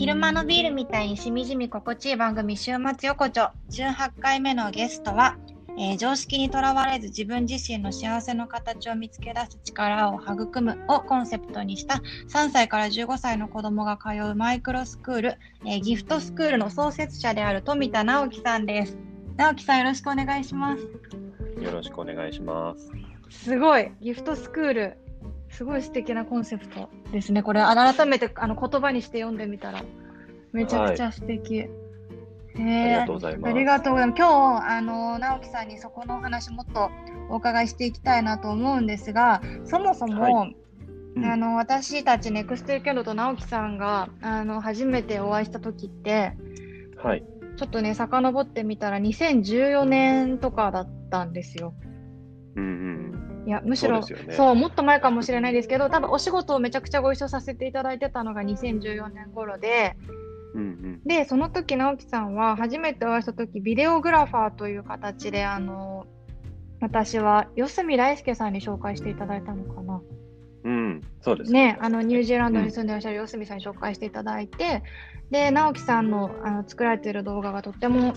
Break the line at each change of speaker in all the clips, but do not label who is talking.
昼間のビールみたいにしみじみ心地いい番組週末横丁18回目のゲストは、えー常識にとらわれず自分自身の幸せの形を見つけ出す力を育むをコンセプトにした3歳から15歳の子供が通うマイクロスクール、えーギフトスクールの創設者である富田直樹さんです。直樹さんよろしくお願いします。
よろしくお願いします。
すごいギフトスクールすごい素敵なコンセプトですねこれ改めてあの言葉にして読んでみたらめちゃくちゃ素敵、
あり
へ
がとうございます。
ありがとうございます今日あの直樹さんにそこのお話もっとお伺いしていきたいなと思うんですがそもそも、
はうん
あの私たちネクストユーケンドと直樹さんがあの初めてお会いした時って
はい。
ちょっとね遡ってみたら2014年とかだったんですよ。
うんうん。
いやむしろ
そうね
そうもっと前かもしれないですけど多分お仕事をめちゃくちゃご一緒させていただいてたのが2014年頃で
うんうん。
でその時直樹さんは初めてお会いした時ビデオグラファーという形であの私は四隅大輔さんに紹介していただいたのかな。
うん。そうです
ね、あのニュージーランドに住んでらっしゃる四隅さんに紹介していただいて、で直樹さんのあの作られている動画がとっても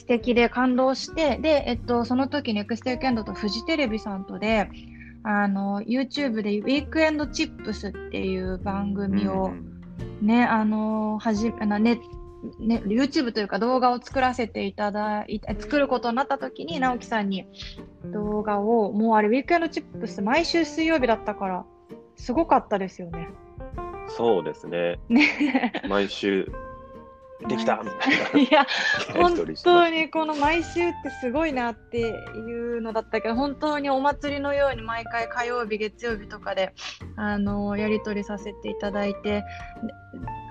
素敵で感動して、で、えっと、その時ネクストユーケンドとフジテレビさんとで、あの YouTube でウィークエンドチップスっていう番組を
うん
ね、あのはじあのねね、YouTube というか動画を作らせていただいて、作ることになった時に直樹さんに動画を、もうあれ、ウィークエンドチップス毎週水曜日だったから、すごかったですよね。
そうですね。
ね。
毎週、できたみたいな。
いや、本当にこの毎週ってすごいなっていうのだったけど、本当にお祭りのように毎回火曜日、月曜日とかで、あの、やり取りさせていただいて、で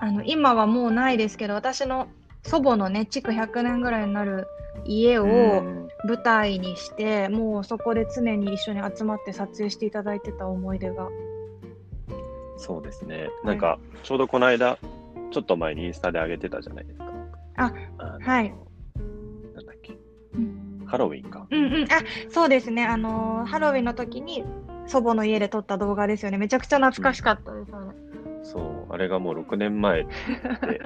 あの、今はもうないですけど、私の祖母のね、築100年ぐらいになる家を
うん
舞台にして、もうそこで常に一緒に集まって撮影していただいてた思い出が。
そうですね。なんか、ちょうどこの間、ちょっと前にインスタで上げてたじゃないですか。
あ
あの
はい。
なんだっけ
うん。
ハロウィンか。
うんうん、あそうですね、あのーハロウィンの時に祖母の家で撮った動画ですよね。めちゃくちゃ懐かしかったです、あれ
そう。あれがもう6年前で、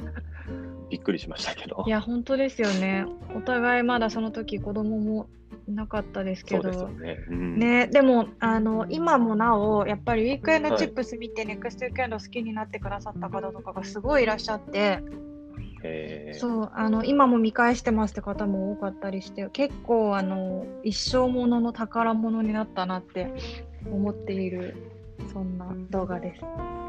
びっくりしましたけど
い。や、本当ですよね。お互いまだその時子供もいなかったですけ
そうですよ
ど。
ね。うん、
ね、でもあの今もなおやっぱりウィークエンドチップス見て、ネクストウィークエンド好きになってくださった方とかがすごいいらっしゃって、
えー
そうあの今も見返してますって方も多かったりして結構あの一生ものの宝物になったなって思っているそんな動画です。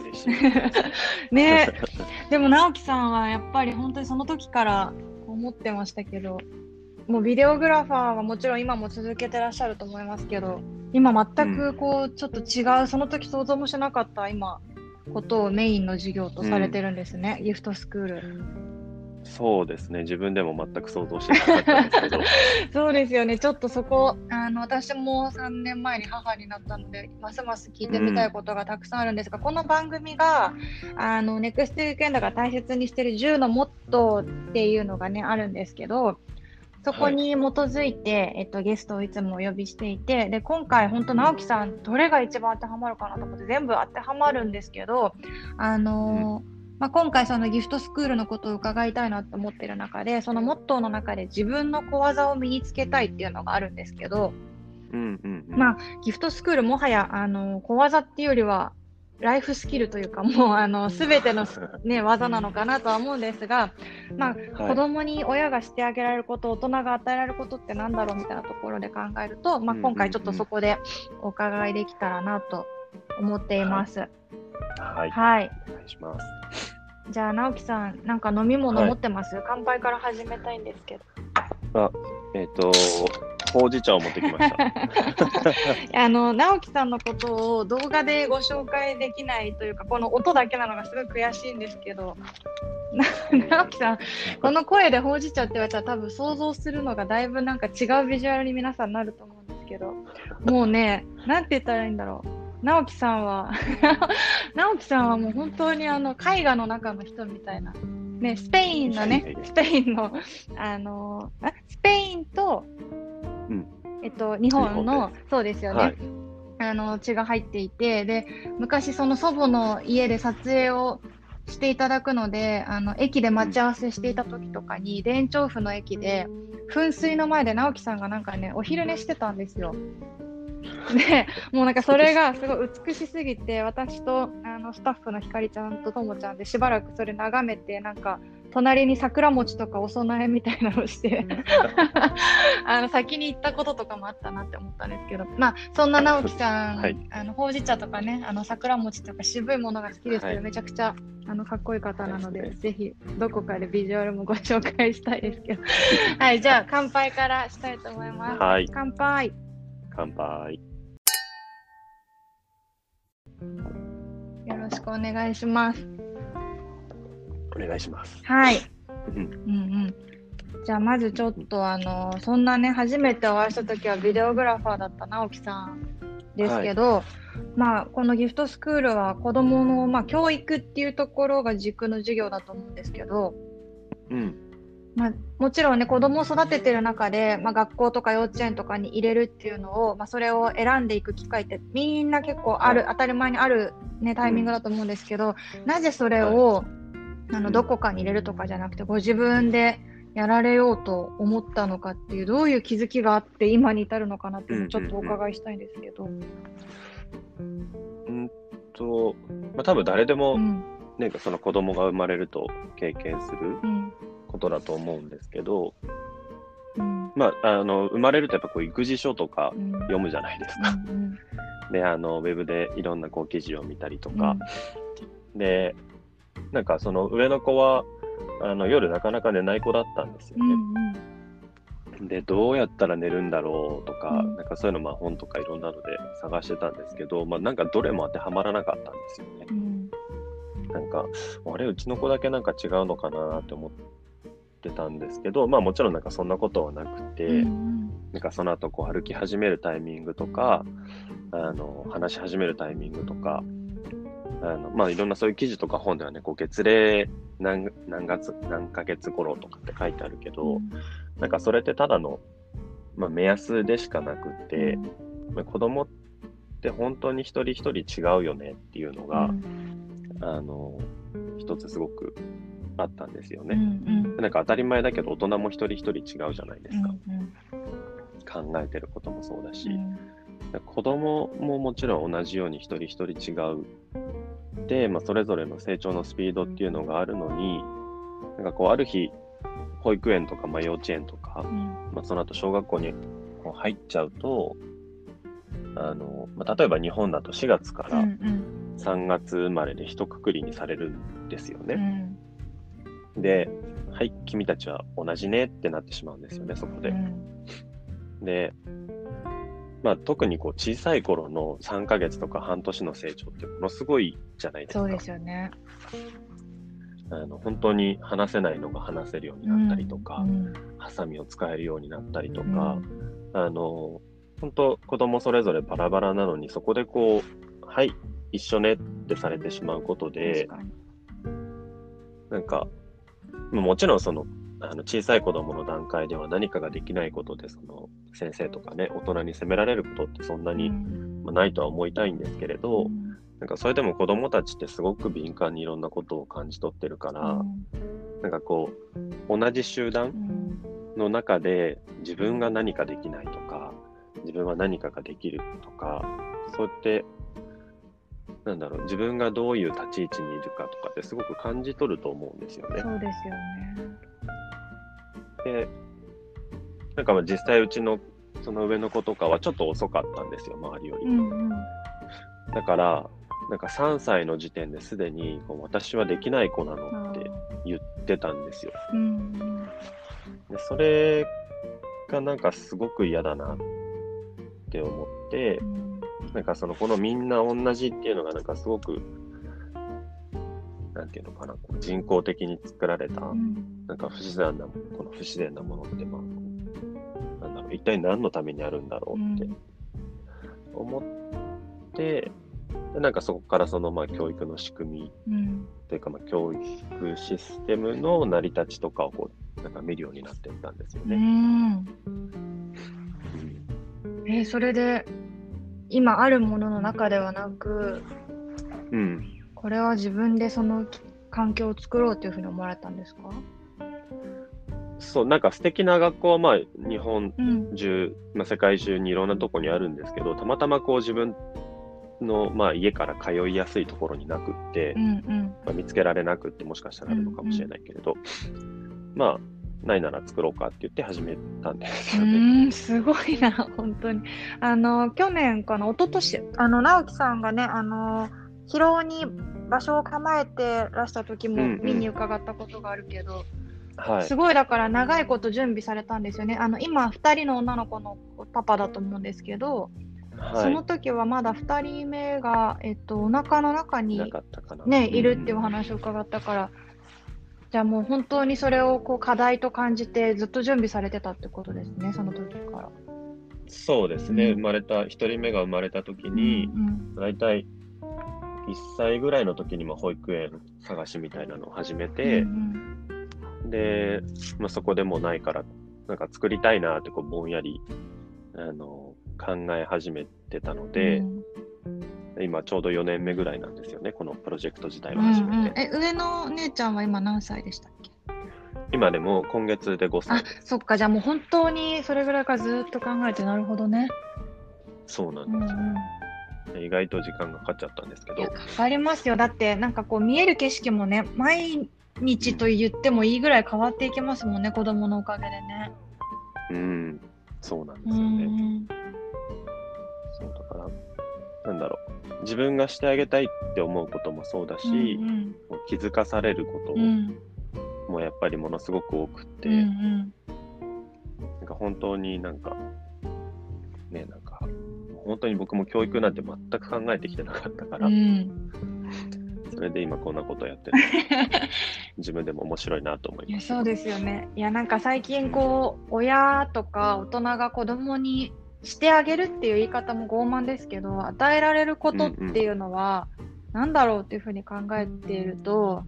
嬉しいです。
ね でも直樹さんはやっぱり本当にその時から思ってましたけどもうビデオグラファーはもちろん今も続けてらっしゃると思いますけど今全くこうちょっと違うその時想像もしなかった今ことをメインの授業とされてるんですね、ギフトスクール。
そうですね。自分でも全く想像してなかったんですけど。
そうですよね、ちょっとそこ、あの私も3年前に母になったので、ますます聞いてみたいことがたくさんあるんですが、この番組が、あのネクストウィークエンドが大切にしている10のモットーっていうのがね、あるんですけど、そこに基づいて、えっと、ゲストをいつもお呼びしていて、で今回、本当、直樹さん、どれが一番当てはまるかなと思って、全部当てはまるんですけど、あのーまあ、今回、そのギフトスクールのことを伺いたいなと思っている中で、そのモットーの中で自分の小技を身につけたいっていうのがあるんですけど、
うんうんうん。
まあ、ギフトスクール、もはやあの小技っていうよりは、ライフスキルというか、もうあの全ての、ね、技なのかなとは思うんですが、まあ、
はい
子供に親がしてあげられること、大人が与えられることってなんだろうみたいなところで考えると、まあ、今回ちょっとそこでお伺いできたらなと思っています。
はい。
はい。
お願いします。
じゃあ、直樹さん、なんか飲み物
はい
持ってます、乾杯から始めたいんですけど。
あ、えっ、と、ほうじ茶を持ってきました。
あの直樹さんのことを動画でご紹介できないというかこの音だけなのがすごい悔しいんですけど。な 直樹さんこの声でほうじ茶って言われたら多分想像するのがだいぶなんか違うビジュアルに皆さんなると思うんですけど。もうねなんて言ったらいいんだろう直樹さんは直樹さんはもう本当にあの絵画の中の人みたいな、ね、スペインのねスペインのあのあスペインと、
うん。
えっと、日本
日
の
本
そうですよね、
はい。
あの血が入っていてで昔その祖母の家で撮影をしていただくので、あの駅で待ち合わせしていた時とかに、田園調布の駅で、噴水の前で直樹さんがなんかね、お昼寝してたんですよ。でもうなんかそれがすごい美しすぎて私とあのスタッフのひかりちゃんとともちゃんでしばらくそれ眺めてなんか隣に桜餅とかお供えみたいなのをして あの先に行ったこととかもあったなって思ったんですけど。まあそんな直樹さん、はい、あのほうじ茶とかねあの桜餅とか渋いものが好きですけど、はい、めちゃくちゃあのかっこいい方なので、ぜひどこかでビジュアルもご紹介したいですけど。はいじゃあ乾杯からしたいと思います。はい、乾杯
乾杯。
よろしくお願いします。
お願いします。
はい。うんうんじゃあまずちょっとあのそんなね初めてお会いした時はビデオグラファーだった直樹さんですけど、はい、まあこのギフトスクールは子どものまあ教育っていうところが軸の授業だと思うんですけど、
うん、
まあ、もちろんね子供を育ててる中で、まあ、学校とか幼稚園とかに入れるっていうのを、まあ、それを選んでいく機会ってみんな結構ある、はい、当たり前にある、ね、タイミングだと思うんですけど、なぜそれを、あのどこかに入れるとかじゃなくてご自分でやられようと思ったのかっていうどういう気づきがあって今に至るのかなっていうのをちょっとお伺いしたいんですけど。
うんと、まあ、多分誰でも、うん、なんかその子供が生まれると経験する。うんことだと思うんですけど、うん、まあ、あの、生まれるとやっぱこう育児書とか読むじゃないですか。うん、で、あの、ウェブでいろんなこう記事を見たりとか、うん、で、なんかその上の子は、あの、夜なかなか寝ない子だったんですよね。うんうん、で、どうやったら寝るんだろうとか、なんかそういうのまあ本とかいろんなので探してたんですけど、まあなんかどれも当てはまらなかったんですよね。なんか、あれ、うちの子だけなんか違うのかなって思って、ってたんですけど、まあもちろんなんかそんなことはなくて、うん、なんかその後こう歩き始めるタイミングとか、あの、話し始めるタイミングとか、あの、まあいろんなそういう記事とか本ではね、こう月齢何何月、何ヶ月頃とかって書いてあるけど、うん、なんかそれってただの、まあ、目安でしかなくて、まあ、子供って本当に一人一人違うよねっていうのが、うん、あの、一つすごくあったんですよね。うんうん、なんか当たり前だけど大人も一人一人違うじゃないですか。うんうん、考えてることもそうだし、うん、子供ももちろん同じように一人一人違う。で、まあ、それぞれの成長のスピードっていうのがあるのに、なんかこうある日、保育園とか、まあ、幼稚園とか、うん、まあ、その後小学校にこう入っちゃうと、あのまあ、例えば日本だと4月から3月生まれで一括りにされるんですよね。うんで、はい、君たちは同じねってなってしまうんですよね、そこで。うん、で、まあ、特にこう小さい頃の3ヶ月とか半年の成長ってものすごいじゃないですか。
そうですよね。
あの本当に話せないのが話せるようになったりとか、うん、ハサミを使えるようになったりとか、うん、あの本当子供それぞれバラバラなのにそこでこうはい一緒ねってされてしまうことでなんかもちろんそのあの小さい子供の段階では何かができないことでその先生とかね大人に責められることってそんなに、まあ、ないとは思いたいんですけれど、なんかそれでも子供たちってすごく敏感にいろんなことを感じ取ってるから、なんかこう同じ集団の中で自分が何かできないとか自分は何かができるとかそうやってなんだろう、自分がどういう立ち位置にいるかとかってすごく感じ取ると思うんですよね。
そうですよね。
で、なんかまあ実際うちのその上の子とかはちょっと遅かったんですよ、周りより。うんうん、だから、なんか3歳の時点ですでに私はできない子なのって言ってたんですよ。うん、でそれがなんかすごく嫌だなって思って、うんなんかその、このみんな同じっていうのがなんかすごく、なんていうのかな、こう人工的に作られた、なん。か不自然な、この不自然なものって、まあ、なんだろう、一体何のためにあるんだろうって思って、でなんかそこからそのまあ教育の仕組み、うん、というかまあ教育システムの成り立ちとかをこうなんか見るようになっていったんですよね。うん、
えー、それで今あるものの中ではなく、
うん、
これは自分でその環境を作ろうというふうに思われたんですか？
そう、なんか素敵な学校はまあ日本中、うん、まあ、世界中にいろんなとこにあるんですけど、たまたまこう自分の、まあ、家から通いやすいところになくって、うんうん、まあ、見つけられなくってもしかしたらあるのかもしれないけれど、うんうん、まあないなら作ろうかって言って始めたんですよね。
うんすごいな本当に。あの去年かな一昨年あの直樹さんがねあの広尾に場所を構えてらした時も見に伺ったことがあるけど、うんうん、すごいだから長いこと準備されたんですよね。あの今2人の女の子のパパだと思うんですけど、はい、その時はまだ2人目が、えっと、お腹の中に、ね、いるっていうお話を伺ったから、じゃあもう本当にそれをこう課題と感じてずっと準備されてたってことですね、その時から。
そうですね、うん、生まれた、1人目が生まれた時に、うん、大体1歳ぐらいの時にも保育園探しみたいなのを始めて、うんうん、で、まあ、そこでもないから、なんか作りたいなってこうぼんやりあの考え始めてたので、うん、今ちょうど4年目ぐらいなんですよね、このプロジェクト自体を始めて。うんうん、
え上の姉ちゃんは今何歳でしたっけ？
今でも今月で5歳あ
そっか、じゃあもう本当にそれぐらいからずっと考えて、なるほどね。
そうなんですよ、うんうん、意外と時間がかかっちゃったんですけど。か
かりますよ。だって、なんかこう見える景色もね、毎日と言ってもいいぐらい変わっていきますもんね、子供のおかげでね。
うん、そうなんですよね。なんだろう、自分がしてあげたいって思うこともそうだし、うんうん、気づかされることもやっぱりものすごく多くて、うんうん、なんか本当になんか、ね、なんか、本当に僕も教育なんて全く考えてきてなかったから、うん、それで今こんなことやってる。自分でも面白いなと思います。
そうですよね。いやなんか最近こう親とか大人が子供にしてあげるっていう言い方も傲慢ですけど与えられることっていうのは何だろうっていうふうに考えていると、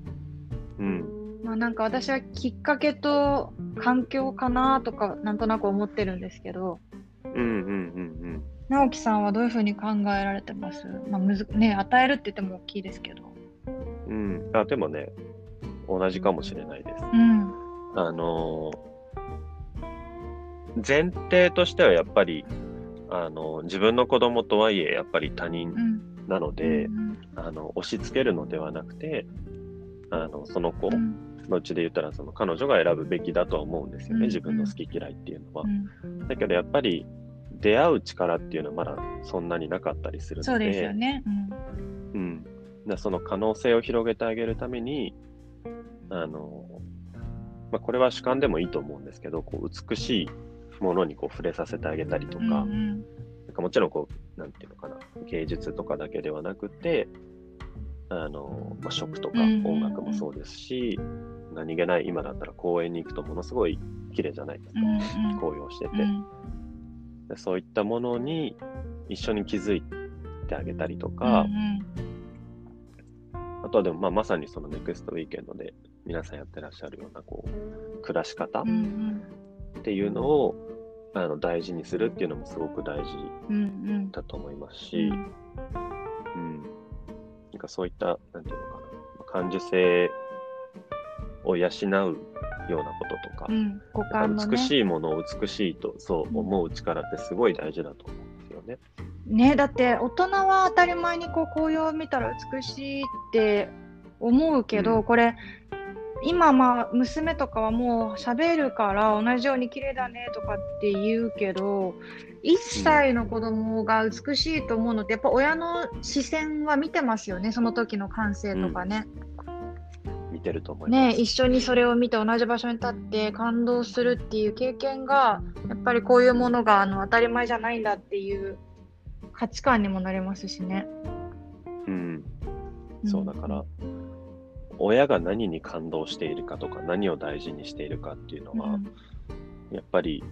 うん、まあなんか私はきっかけと環境かなとかなんとなく思ってるんですけど。うんうんうんうん直樹さんはどういうふうに考えられてます、まあむずね、与えるって言っても大きいですけど。
うん、あでもね、同じかもしれないです。うん、あの前提としてはやっぱりあの自分の子供とはいえやっぱり他人なので、うん、あの押し付けるのではなくてあのその子のうちで言ったらその彼女が選ぶべきだとは思うんですよね、自分の好き嫌いっていうのは。だけどやっぱり出会う力っていうのはまだそんなになかったりするので。
そう
ん、その可能性を広げてあげるためにあの、まあ、これは主観でもいいと思うんですけど、こう美しいものにこう触れさせてあげたりとか、なんかもちろんこう、なんていうのかな、芸術とかだけではなくて、あの、まあ、食とか音楽もそうですし、何気ない今だったら公園に行くとものすごい綺麗じゃないですか、紅葉してて、うん、そういったものに一緒に気づいてあげたりとか、あとはでも、まあ、まさにそのネクストウィーケンドで皆さんやってらっしゃるようなこう暮らし方っていうのを、あの大事にするっていうのもすごく大事だと思いますし、うん、うん、なんかそういった、なんていうのかな、感受性を養うようなこととか、うん、ね、美しいものを美しいとそう思う力ってすごい大事だと思うんですよね。
ねだって大人は当たり前にこう紅葉を見たら美しいって思うけど、うん、これ今まあ娘とかはもう喋るから同じように綺麗だねとかって言うけど1歳の子供が美しいと思うのってやっぱ親の視線は見てますよねその時の感性とかね。
うん、見てると思いま
す、ね、一緒にそれを見て同じ場所に立って感動するっていう経験がやっぱりこういうものがあの当たり前じゃないんだっていう価値観にもなりますしね。
うん、そうだから、うん親が何に感動しているかとか何を大事にしているかっていうのは、うん、やっぱり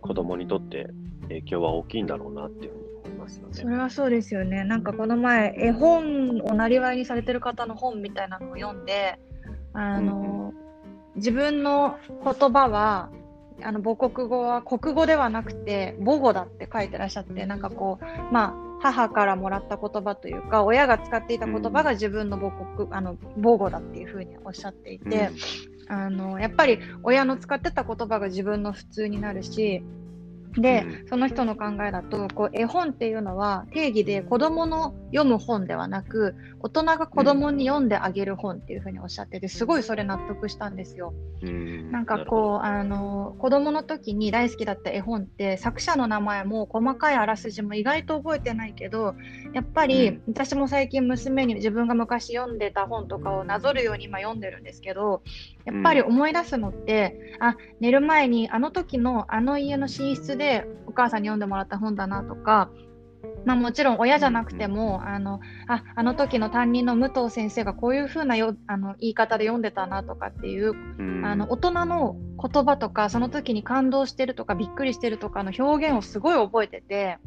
子供にとって影響は大きいんだろうなっていうふうに思いますよね。
それはそうですよね。なんかこの前絵本をなりわいにされてる方の本みたいなのを読んであの、うん、自分の言葉はあの母国語は国語ではなくて母語だって書いてらっしゃってなんかこうまあ母からもらった言葉というか親が使っていた言葉が自分の母国、うん、あの母語だっていうふうにおっしゃっていて、うん、あのやっぱり親の使ってた言葉が自分の普通になるしで、その人の考えだとこう絵本っていうのは定義で子供の読む本ではなく大人が子供に読んであげる本っていうふうにおっしゃっててすごいそれ納得したんですよ。なんかこうあの子供の時に大好きだった絵本って作者の名前も細かいあらすじも意外と覚えてないけどやっぱり私も最近娘に自分が昔読んでた本とかをなぞるように今読んでるんですけどやっぱり思い出すのって、あ寝る前にあの時のあの家の寝室ででお母さんに読んでもらった本だなとか、まあ、もちろん親じゃなくても、あのああの時の担任の武藤先生がこういう風なよあの言い方で読んでたなとかっていう、あの大人の言葉とかその時に感動してるとかびっくりしてるとかの表現をすごい覚えてて。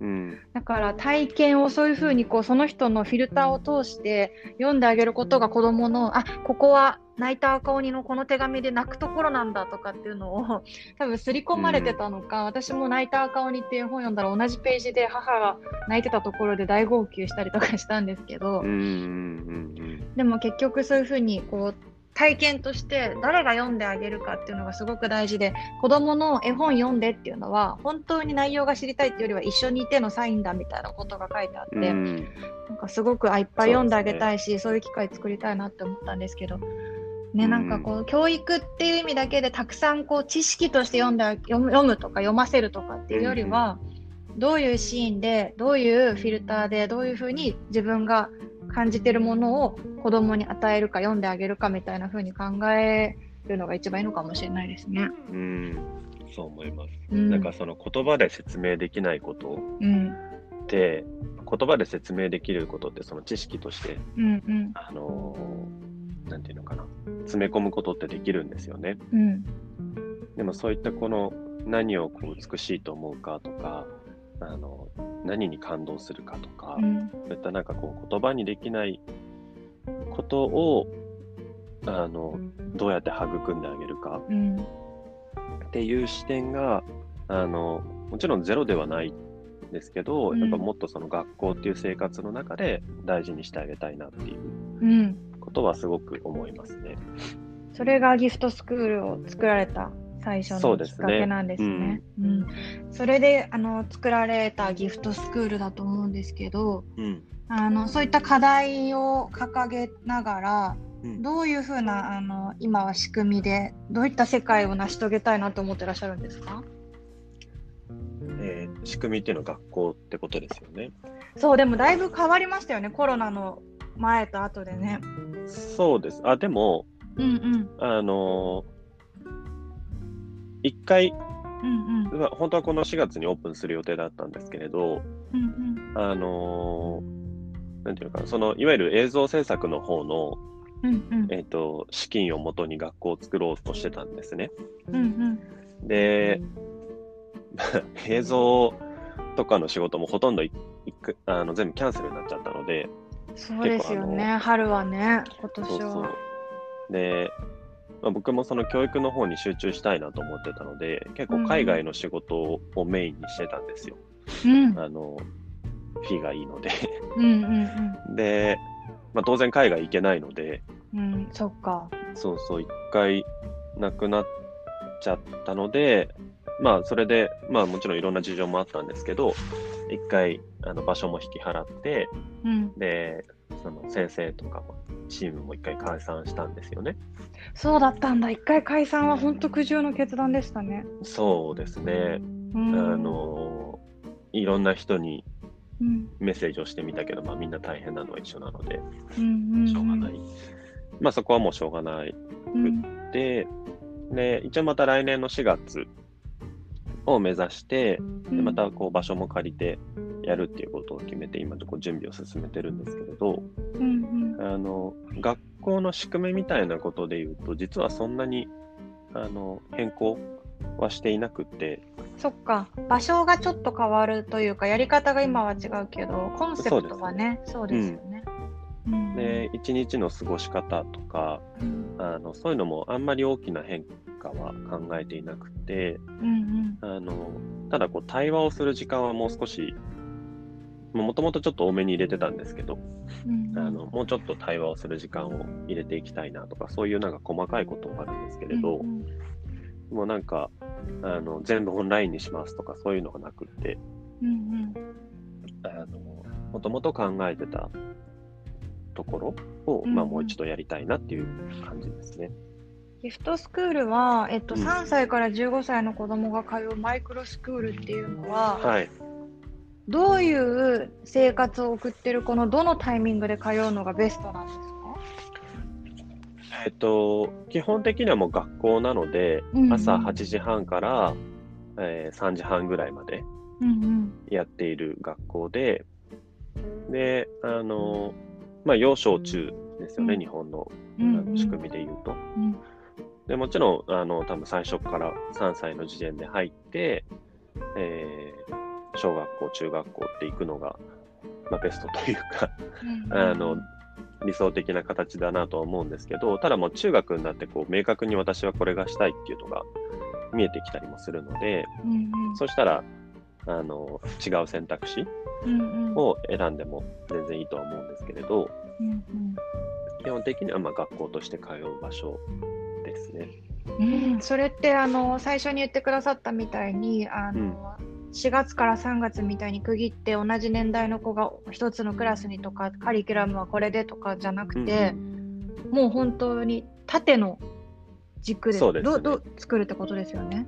うん、だから体験をそういうふうにこうその人のフィルターを通して読んであげることが子どものあここは泣いた赤鬼のこの手紙で泣くところなんだとかっていうのを 多分刷り込まれてたのか、うん、私も泣いた赤鬼っていう本読んだら同じページで母が泣いてたところで大号泣したりとかしたんですけど、でも結局そういうふうにこう体験として誰が読んであげるかっていうのがすごく大事で子どもの絵本読んでっていうのは本当に内容が知りたいっていうよりは一緒にいてのサインだみたいなことが書いてあって、なんかすごくいっぱい読んであげたいしそう、ね,、いう機会作りたいなって思ったんですけどね、なんかこう、教育っていう意味だけでたくさんこう知識として読んで読むとか読ませるとかっていうよりは、どういうシーンでどういうフィルターでどういうふうに自分が感じてるものを子供に与えるか読んであげるかみたいなふうに考えるのが一番いいのかもしれないですね。
うん。そう思います。うん、なんかその言葉で説明できないことって、うん、言葉で説明できることってその知識として、うんうん、あのなんていうのかな。詰め込むことってできるんですよね。うん、でもそういったこの何をこう美しいと思うかとかあの何に感動するかとか、うん、そういったなんかこう言葉にできないことをあのどうやって育んであげるか。っていう視点があのもちろんゼロではないんですけど、うん、やっぱもっとその学校っていう生活の中で大事にしてあげたいなっていうことはすごく思いますね。
それがギフトスクールを作られた最初のきっかけなんですね。そ、ね。うん、うん、それであの作られたギフトスクールだと思うんですけど、うん、あのそういった課題を掲げながら、うん、どういうふうなあの今は仕組みでどういった世界を成し遂げたいなと思ってらっしゃるんですか？
えー、仕組みっていうのは学校ってことですよね。
そうでもだいぶ変わりましたよね。コロナの前と後でね。
そうです。あでも、うんうん、あの一回、うんうん、本当はこの4月にオープンする予定だったんですけれど、うんうん、あのなんていうかそのいわゆる映像制作の方の、うんうん、えーと、資金をもとに学校を作ろうとしてたんですね。うんうん、で、映像とかの仕事もほとんどいあの全部キャンセルになっちゃったので、
そうですよね、春はね、今年は。そうそう
で、まあ、僕もその教育の方に集中したいなと思ってたので、結構海外の仕事をメインにしてたんですよ。うん、あのフィーがいいのでうんうんうん、で、まあ、当然海外行けないので、
うん、そっか。
そうそう、一回なくなっちゃったので、まあ、それで、まあ、もちろんいろんな事情もあったんですけど、一回、あの場所も引き払って、うん、で、その先生とかも、チームも一回解散したんですよね。
そうだったんだ。一回解散は本当苦渋の決断でしたね。
そうですね。うん、あの、いろんな人にメッセージをしてみたけど、まあみんな大変なのは一緒なので、しょうがない。まあそこはもうしょうがないくって、で、一応また来年の4月を目指して、でまたこう場所も借りてやるっていうことを決めて、今こう準備を進めてるんですけれど、うんうん、あの学校の仕組みみたいなことで言うと、実はそんなにあの変更はしていなくて。
そっか、場所がちょっと変わるというか、やり方が今は違うけど、コンセプトはね、そうですよね。
で、一日の過ごし方とか、うん、あのそういうのもあんまり大きな変化は考えていなくて、うんうん、あのただこう対話をする時間はもう少しもともとちょっと多めに入れてたんですけど、うん、あのもうちょっと対話をする時間を入れていきたいなとか、そういうなんか細かいこともあるんですけれど、うんうん、もうなんかあの全部オンラインにしますとかそういうのがなくって、うんうん、あのもともと考えてたところを、まあ、もう一度やりたいなっていう感じですね。
ギフトスクールは、えっと、3歳から15歳の子供が通うマイクロスクールっていうのは、はい、どういう生活を送ってる子のどのタイミングで通うのがベストなんですか？
えっと、基本的にはもう学校なので、うんうん、朝8時半から、えー、3時半ぐらいまでやっている学校で、うんうん、で、あの、まあ、幼小中ですよね、うん、日本の,、あの仕組みで言うと。うんでもちろん、あの、多分最初から3歳の時点で入って、えー、小学校、中学校って行くのが、まあ、ベストというかあの、理想的な形だなとは思うんですけど、ただもう中学になってこう明確に私はこれがしたいっていうのが見えてきたりもするので、うんうん、そしたらあの違う選択肢を選んでも全然いいとは思うんですけれど、うんうん、基本的にはま学校として通う場所ね。
うん、それってあの最初に言ってくださったみたいにあの、うん、4月から3月みたいに区切って同じ年代の子が一つのクラスにとかカリキュラムはこれでとかじゃなくて、うん、もう本当に縦の軸でで、ね、どど作るってことですよね？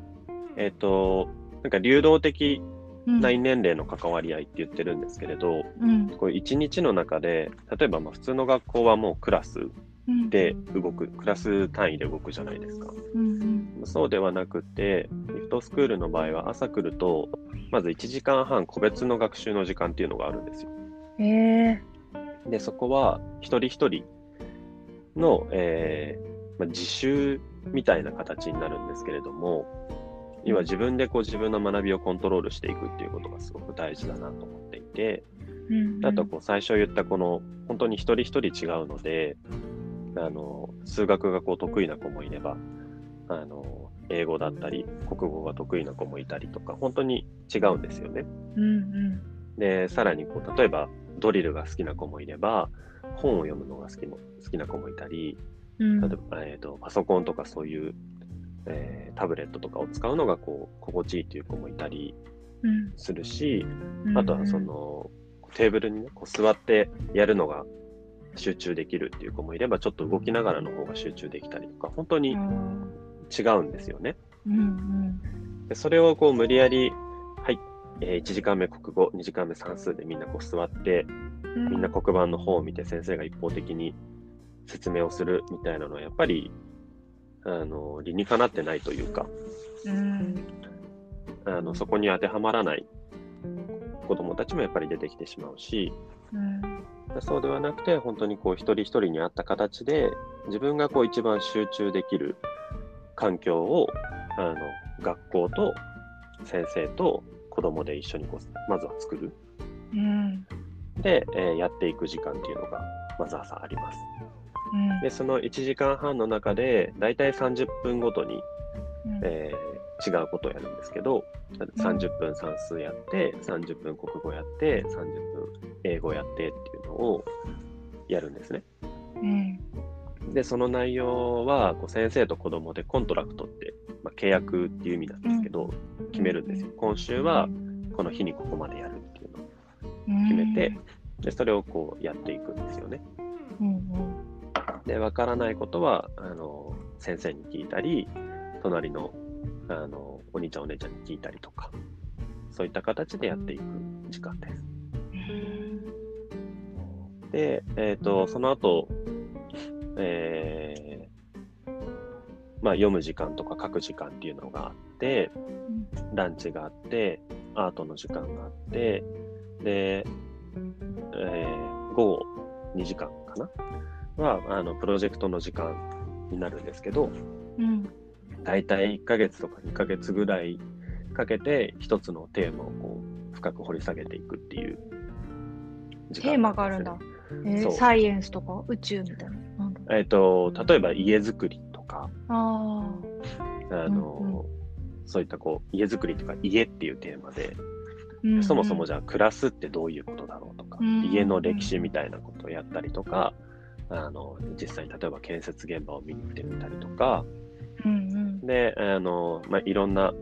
えっ、ー、となんか流動的内年齢の関わり合いって言ってるんですけれど、うん、これ1日の中で例えばまあ普通の学校はもうクラスで動く、クラス単位で動くじゃないですか。うんうん、そうではなくて、リフトスクールの場合は朝来ると、まず1時間半個別の学習の時間っていうのがあるんですよ。
へ
で、そこは一人一人の、えーまあ、自習みたいな形になるんですけれども、今自分でこう自分の学びをコントロールしていくっていうことがすごく大事だなと思っていて、うんうん、あとこう最初言ったこの本当に一人一人違うので、あの、数学がこう得意な子もいれば、あの、英語だったり、国語が得意な子もいたりとか、本当に違うんですよね。うんうん、で、さらにこう、例えばドリルが好きな子もいれば、本を読むのが好きも好きな子もいたり、うん、例えば、えーと、パソコンとかそういう、えー、タブレットとかを使うのがこう心地いいという子もいたりするし、うん、あとはその、テーブルにね、こう座ってやるのが集中できるっていう子もいれば、ちょっと動きながらの方が集中できたりとか、本当に違うんですよね。うん。うん、でそれをこう無理やり、はい、えー、1時間目国語、2時間目算数でみんなこう座って、みんな黒板の方を見て先生が一方的に説明をするみたいなのは、やっぱり、あの、理にかなってないというか、うん、あのそこに当てはまらない子供たちもやっぱり出てきてしまうし、うんそうではなくて、本当にこう一人一人に合った形で、自分がこう一番集中できる環境を、あの、学校と先生と子供で一緒にこう、まずは作る。うん、で、えー、やっていく時間っていうのが、まず朝あります。うん、で、その1時間半の中で、だいたい30分ごとに、うん、えー違うことをやるんですけど、30分算数やって、30分国語やって、30分英語やってっていうのをやるんですね。うん、で、その内容はこう先生と子供でコントラクトって、まあ、契約っていう意味なんですけど、うん、決めるんですよ。今週はこの日にここまでやるっていうのを決めて、でそれをこうやっていくんですよね。うんうん、で、わからないことはあの先生に聞いたり、隣のあのお兄ちゃんお姉ちゃんに聞いたりとか、そういった形でやっていく時間です。で、えっ、ー、と、その後、えー、まあ、読む時間とか書く時間っていうのがあって、ランチがあって、アートの時間があって、で、えー、午後2時間かな？は、あの、プロジェクトの時間になるんですけど、うん、大体1ヶ月とか2ヶ月ぐらいかけて、一つのテーマをこう深く掘り下げていくっていう
ね、テーマがあるんだ。えー、サイエンスとか宇宙みたいな。
えっ、ー、と、例えば家づくりとか、ああの、うんうん、そういったこう、家づくりとか家っていうテーマで、うんうん、そもそもじゃあ暮らすってどういうことだろうとか、うんうん、家の歴史みたいなことをやったりとか、あの実際例えば建設現場を見に来てみたりとか、うんうん、であの、まあ、いろんな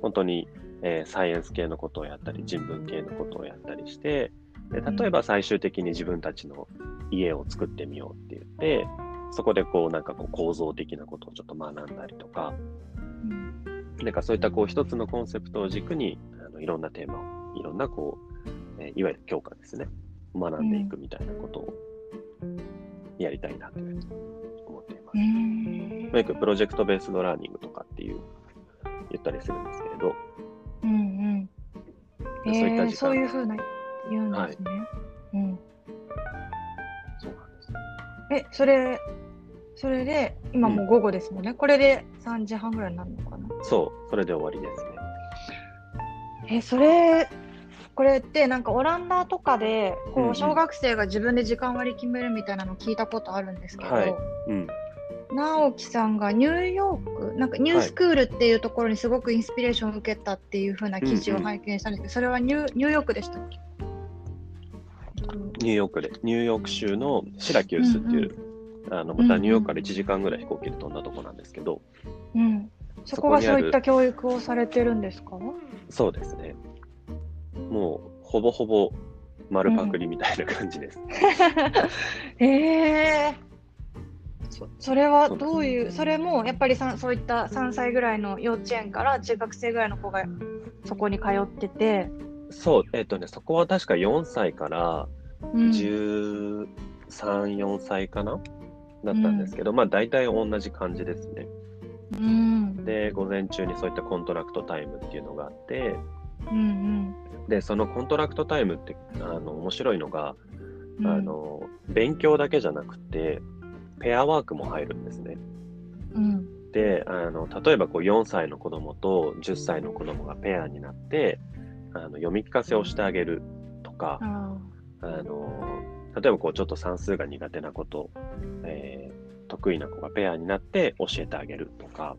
本当に、えー、サイエンス系のことをやったり人文系のことをやったりしてで例えば最終的に自分たちの家を作ってみようって言ってそこでこうなんかこう構造的なことをちょっと学んだりとか、うん、なんかそういったこう一つのコンセプトを軸にあのいろんなテーマをいろんなこう、えー、いわゆる教科ですね。学んでいくみたいなことをやりたいなというふうに思っています。うん、よくプロジェクトベースドラーニングとかっていう言ったりするんですけれど、うんうん、
そういった時間、そういうふうな言うんですね。はい、うん、
そうなんです。
え、それ、それで、今もう午後ですもんね、うん、これで3時半ぐらいになるのかな？
そう、それで終わりですね。
え、それ、これってなんかオランダとかでこう小学生が自分で時間割り決めるみたいなの聞いたことあるんですけど、はい。うん、直樹さんがニューヨークなんかニュースクールっていうところにすごくインスピレーションを受けたっていう風な記事を拝見したんですけど、うんうん、それはニュニューヨークでしたっけ？
ニューヨークでニューヨーク州のシラキュースっていう、うんうん、あのまたニューヨークから1時間ぐらい飛行機で飛んだとこなんですけど、
うん、そこがそういった教育をされてるんですか？
そうですね。もうほぼほぼ丸パクリみたいな感じです。
うん、えーそれはどういう、それもやっぱりさそういった3歳ぐらいの幼稚園から中学生ぐらいの子がそこに通ってて。
そう、えっ、ー、とね、そこは確か4歳から13、うん、4歳かな？だったんですけど、うん、まあ大体同じ感じですね。うん、で、午前中にそういったコントラクトタイムっていうのがあって、うんうん、で、そのコントラクトタイムってあの面白いのが、あの勉強だけじゃなくて、ペアワークも入るんですね。うん、であの例えばこう4歳の子供と10歳の子供がペアになってあの読み聞かせをしてあげるとか、あの例えばこうちょっと算数が苦手な子と、えー、得意な子がペアになって教えてあげるとか、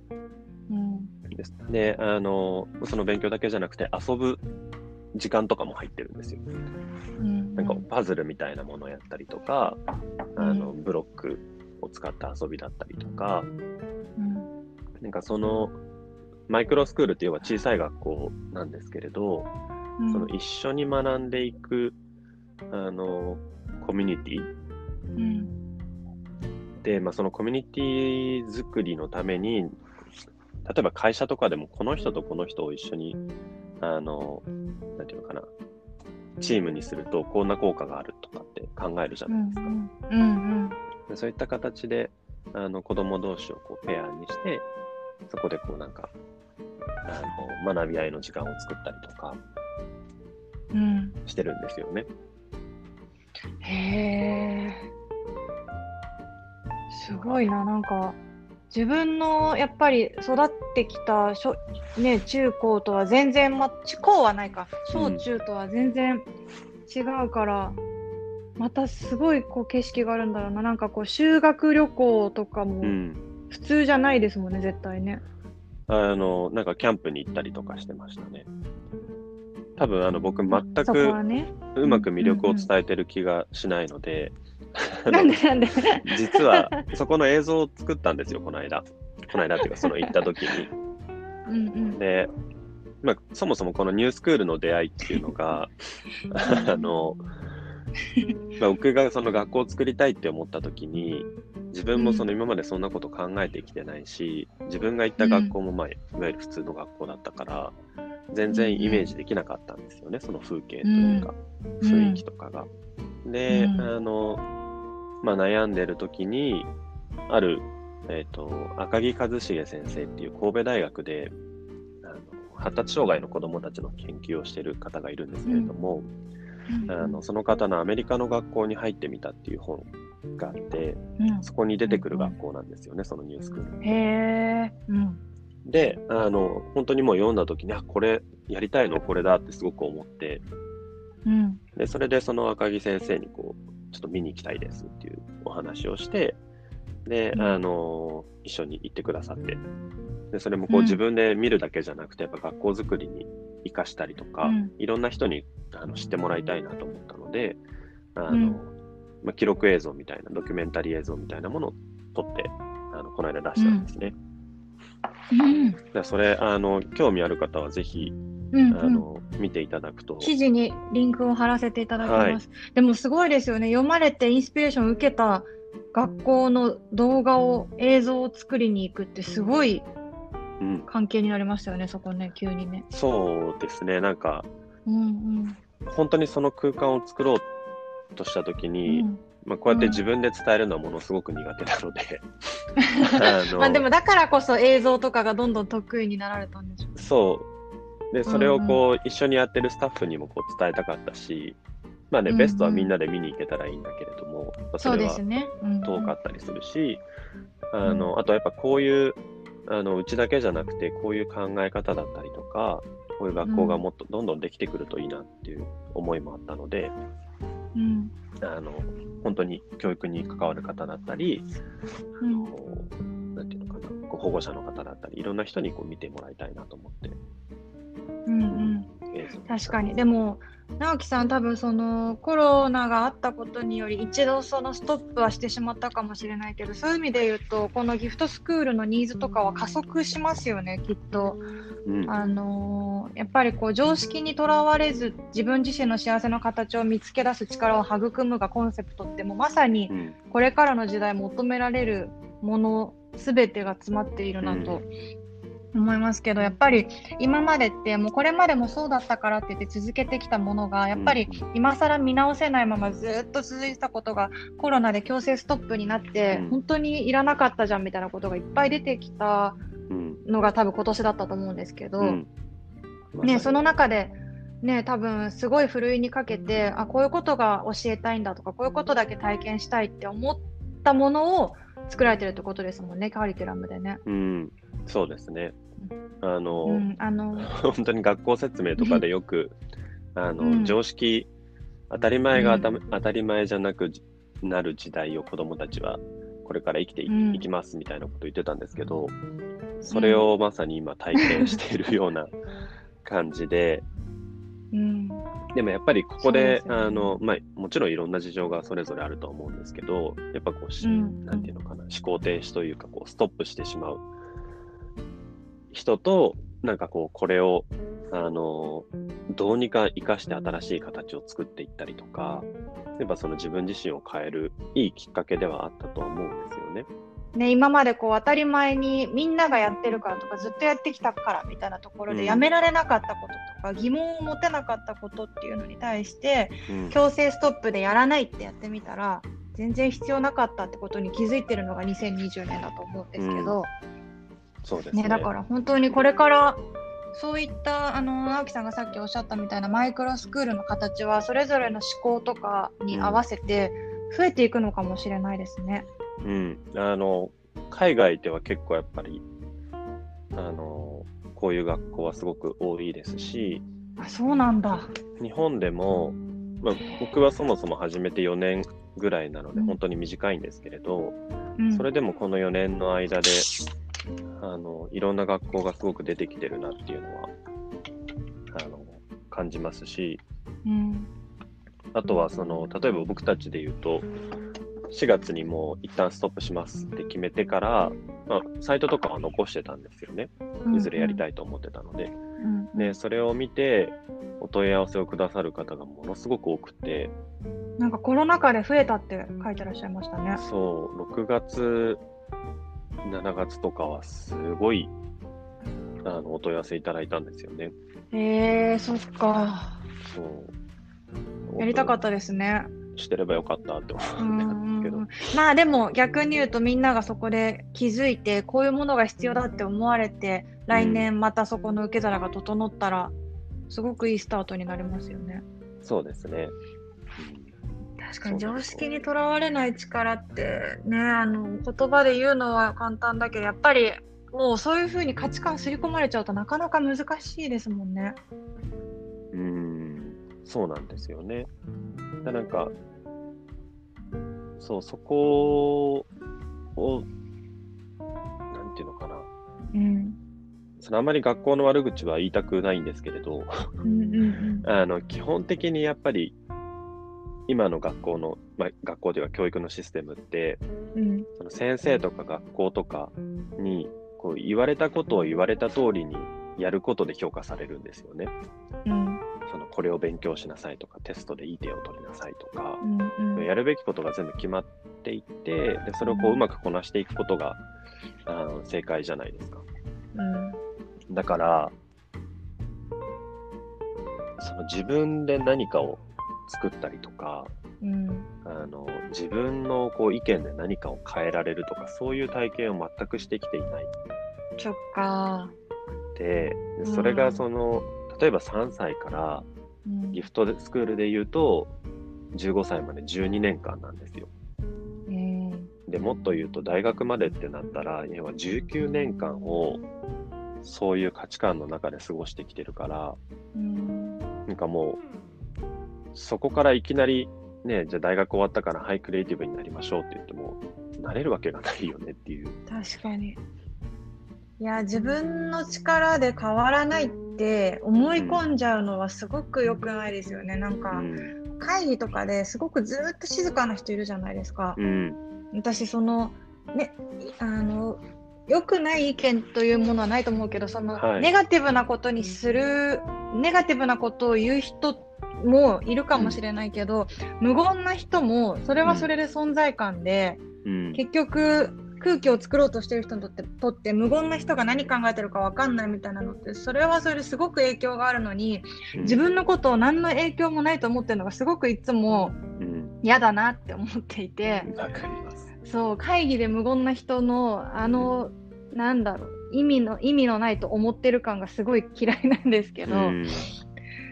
うん、です。であのその勉強だけじゃなくて遊ぶ時間とかも入ってるんですよ。うん、なんかパズルみたいなものをやったりとか、あのブロックを使った遊びだったりとか、うん、なんかそのマイクロスクールっていうのは小さい学校なんですけれど、うん、その一緒に学んでいくあのコミュニティ、うん、で、まあ、そのコミュニティ作りのために例えば会社とかでもこの人とこの人を一緒にあのなんていうのかなチームにするとこんな効果があるとかって考えるじゃないですか。うん。うんうんそういった形で、あの、子供同士をこうペアにして、そこでこうなんか、あの、学び合いの時間を作ったりとか、うん。してるんですよね。
へえ。すごいな、なんか、自分のやっぱり育ってきたしょ、ね、中高とは全然、ま、中高はないか、小中とは全然違うから、うんまたすごいこう景色があるんだろうな。なんかこう修学旅行とかも普通じゃないですもんね、絶対ね。
あの、なんかキャンプに行ったりとかしてましたね。多分あの僕全くね、うまく魅力を伝えてる気がしないので、
なんでなんで？
実はそこの映像を作ったんですよ、この間。この間っていうか、その行った時に。うんうん、で、まあ、そもそもこのニュースクールの出会いっていうのが、あの、まあ僕がその学校を作りたいって思った時に自分もその今までそんなこと考えてきてないし自分が行った学校もまあいわゆる普通の学校だったから全然イメージできなかったんですよねその風景というか雰囲気とかが。であの、まあ、悩んでる時にある、えーと、赤木一茂先生っていう神戸大学であの発達障害の子どもたちの研究をしている方がいるんですけれども、うんあのその方のアメリカの学校に入ってみたっていう本があって、うん、そこに出てくる学校なんですよね、そのニュースクール。へうん、であの本当にもう読んだ時にあこれやりたいの？これだってすごく思って、うん、でそれでその赤木先生にこうちょっと見に行きたいですっていうお話をしてで、あの一緒に行ってくださって。でそれもこう自分で見るだけじゃなくてやっぱ学校づくりに生かしたりとか、うん、いろんな人にあの知ってもらいたいなと思ったので、あの、まあ、記録映像みたいな、ドキュメンタリー映像みたいなものを撮って、あのこの間出したんですね。うん、それあの、興味ある方はぜひ、うんうん、あの見ていただくと。
記事にリンクを貼らせていただきます。はい、でもすごいですよね。読まれてインスピレーションを受けた学校の動画を、映像を作りに行くってすごい関係になりましたよね、うん、そこね、急にね。
そうですね、なんか、うんうん、本当にその空間を作ろうとしたときに、うん、まあ、こうやって自分で伝えるのはものすごく苦手なので。
あまあでもだからこそ映像とかがどんどん得意になられたんでしょ
うそう。でそれをこう、うんうん、一緒にやってるスタッフにもこう伝えたかったしまあね、ベストはみんなで見に行けたらいいんだけれども、まあ、それは遠かったりするし、あのあとやっぱこういうあのうちだけじゃなくてこういう考え方だったりとかこういう学校がもっとどんどんできてくるといいなっていう思いもあったので、うん、あの本当に教育に関わる方だったり、うん、なんていうのかな保護者の方だったりいろんな人にこう見てもらいたいなと思って。
うんうん。確かに。でも直樹さん多分そのコロナがあったことにより一度そのストップはしてしまったかもしれないけどそういう意味で言うとこのギフトスクールのニーズとかは加速しますよねきっと、うん、あのやっぱりこう常識にとらわれず自分自身の幸せの形を見つけ出す力を育むがコンセプトってもまさにこれからの時代求められるもの全てが詰まっているなと思いますけどやっぱり今までってもうこれまでもそうだったからって言って続けてきたものがやっぱり今更見直せないままずっと続いてたことがコロナで強制ストップになって本当にいらなかったじゃんみたいなことがいっぱい出てきたのが多分今年だったと思うんですけど、ね、その中でね、多分すごいふるいにかけてあこういうことが教えたいんだとかこういうことだけ体験したいって思ったものを作られてるってことですもんねカリキュラムでね。
うん、そうですね。あの、うん、あの。本当に学校説明とかでよく、あの、うん、常識、当たり前が当た,、当たり前じゃなくなる時代を子供たちはこれから生きてい,、きますみたいなこと言ってたんですけど、それをまさに今体験しているような感じで、うん、でもやっぱりここで、でね、あの、まあ、もちろんいろんな事情がそれぞれあると思うんですけど、やっぱこう、うん、なんていうのかな、思考停止というか、こう、ストップしてしまう人と、なんかこう、これを、あの、どうにか生かして新しい形を作っていったりとか、やっぱその自分自身を変えるいいきっかけではあったと思うんですよね。
ね、今までこう当たり前にみんながやってるからとかずっとやってきたからみたいなところでやめられなかったこととか、疑問を持てなかったことっていうのに対して、強制ストップでやらないってやってみたら全然必要なかったってことに気づいてるのが2020年だと思うんですけど、
そうですね、
ね、だから本当にこれからそういったあの直樹さんがさっきおっしゃったみたいなマイクロスクールの形はそれぞれの思考とかに合わせて増えていくのかもしれないですね。
うん、あの海外では結構やっぱりあのこういう学校はすごく多いですし
あそうなんだ。
日本でも、まあ、僕はそもそも始めて4年ぐらいなので、本当に短いんですけれど、うん、それでもこの4年の間であのいろんな学校がすごく出てきてるなっていうのはあの感じますし、うん、あとはその例えば僕たちで言うと4月にもう一旦ストップしますって決めてから、まあ、サイトとかは残してたんですよね。いずれやりたいと思ってたので。うんうん、で、それを見て、お問い合わせをくださる方がものすごく多くて。
なんかコロナ禍で増えたって書いてらっしゃいましたね。
そう、6月、7月とかはすごいあのお問い合わせいただいたんですよね。
へえー、そっか。そう。やりたかったですね。
してればよかったって思うんですけど。
まあでも逆に言うとみんながそこで気づいてこういうものが必要だって思われて来年またそこの受け皿が整ったらすごくいいスタートになりますよね。
そうですね。
確かに常識にとらわれない力ってねあの言葉で言うのは簡単だけどやっぱりもうそういうふうに価値観刷り込まれちゃうとなかなか難しいですもんね。
うんそうなんですよね。なんか、そう、そこを、なんていうのかな。うん。そのあまり学校の悪口は言いたくないんですけれど、あの基本的にやっぱり今の学校の、まあ、学校では教育のシステムって、うん、その先生とか学校とかにこう言われたことを言われた通りにやることで評価されるんですよね。うん、そのこれを勉強しなさいとかテストでいい点を取りなさいとか、うんうん、やるべきことが全部決まっていてでそれをこううまくこなしていくことが、あの正解じゃないですか。うん、だからその自分で何かを作ったりとか、うん、あの自分のこう意見で何かを変えられるとかそういう体験を全くしてきていない。
そっか。
でそれがその、うん、例えば3歳からギフトスクールで言うと15歳まで12年間なんですよ。でもっと言うと大学までってなったら要は19年間をそういう価値観の中で過ごしてきてるから、うん、なんかもうそこからいきなりね、じゃあ大学終わったから、はい、クリエイティブになりましょうって言っても、なれるわけがないよねっていう。
確かに。いや、自分の力で変わらないって思い込んじゃうのはすごく良くないですよね。なんか、会議とかですごくずっと静かな人いるじゃないですか。うん、私、その、ね、あの、良くない意見というものはないと思うけど、その、はい、ネガティブなことにする、ネガティブなことを言う人もいるかもしれないけど、うん、無言な人もそれはそれで存在感で、うん、結局空気を作ろうとしてる人にとってとって無言な人が何考えてるか分かんないみたいなのってそれはそれですごく影響があるのに、自分のことを何の影響もないと思ってるのがすごくいつも嫌だなって思っていて、そう会議で無言な人のあの、なんだろう意味の意味のないと思ってる感がすごい嫌いなんですけど、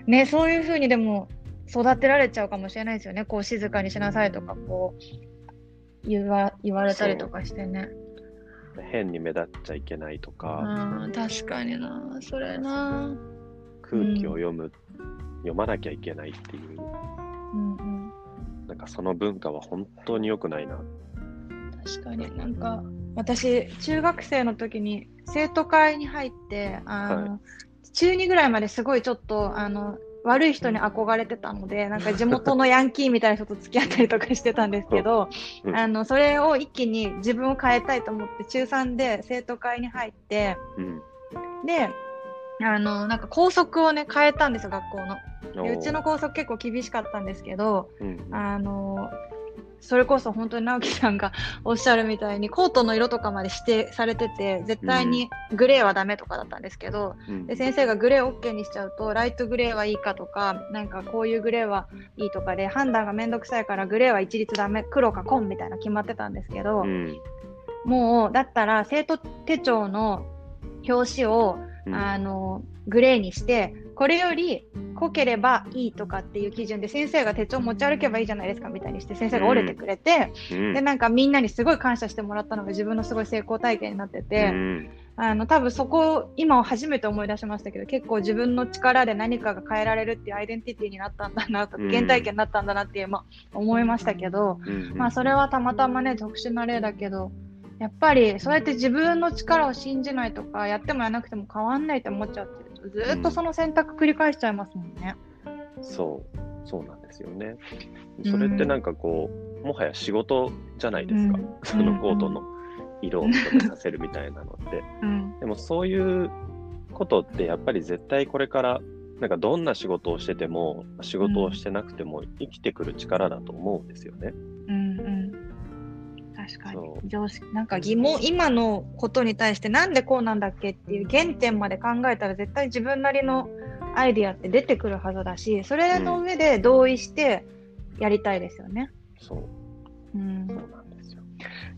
ね、そういうふうにでも育てられちゃうかもしれないですよね。こう静かにしなさいとか、こう言わ言われたりとかしてね。
変に目立っちゃいけないとか。
確かにな、それな。
空気を読む、うん、読まなきゃいけないっていう。うんうん、なんかその文化は本当に良くないな。
確かになんか私中学生の時に生徒会に入ってあの、はい、中2ぐらいまですごいちょっとあの悪い人に憧れてたので、なんか地元のヤンキーみたいな人と付き合ったりとかしてたんですけど、う。ん、あのそれを一気に自分を変えたいと思って中3で生徒会に入って、うん、であのなんか校則をね変えたんですよ学校の。うちの校則結構厳しかったんですけど、うん、あのそれこそ本当に直樹さんが おっしゃるみたいにコートの色とかまで指定されてて絶対にグレーはダメとかだったんですけど、うん、で先生がグレー OK にしちゃうとライトグレーはいいかとかなんかこういうグレーはいいとかで判断がめんどくさいからグレーは一律ダメ黒か紺みたいな決まってたんですけど、うん、もうだったら生徒手帳の表紙を、うん、あのグレーにしてこれより濃ければいいとかっていう基準で先生が手帳持ち歩けばいいじゃないですかみたいにして先生が折れてくれて、うん、でなんかみんなにすごい感謝してもらったのが自分のすごい成功体験になってて、うん、あの多分そこ今初めて思い出しましたけど結構自分の力で何かが変えられるっていうアイデンティティになったんだなと原体験になったんだなっていう、まあ、思いましたけど、まあそれはたまたまね特殊な例だけど。やっぱりそうやって自分の力を信じないとかやってもやらなくても変わんないと思っちゃってるとずっとその選択繰り返しちゃいますもんね。
うん、そうそうなんですよね。それってなんかこう、うん、もはや仕事じゃないですか、うん、そのコートの色を認めさせるみたいなのって。でもそういうことってやっぱり絶対これからなんかどんな仕事をしてても仕事をしてなくても生きてくる力だと思うんですよね。うんうん
確かに。常識なんか疑問今のことに対してなんでこうなんだっけっていう原点まで考えたら絶対自分なりのアイディアって出てくるはずだしそれの上で同意してやりたいですよね。
うん、そう、うん、そうなんですよ。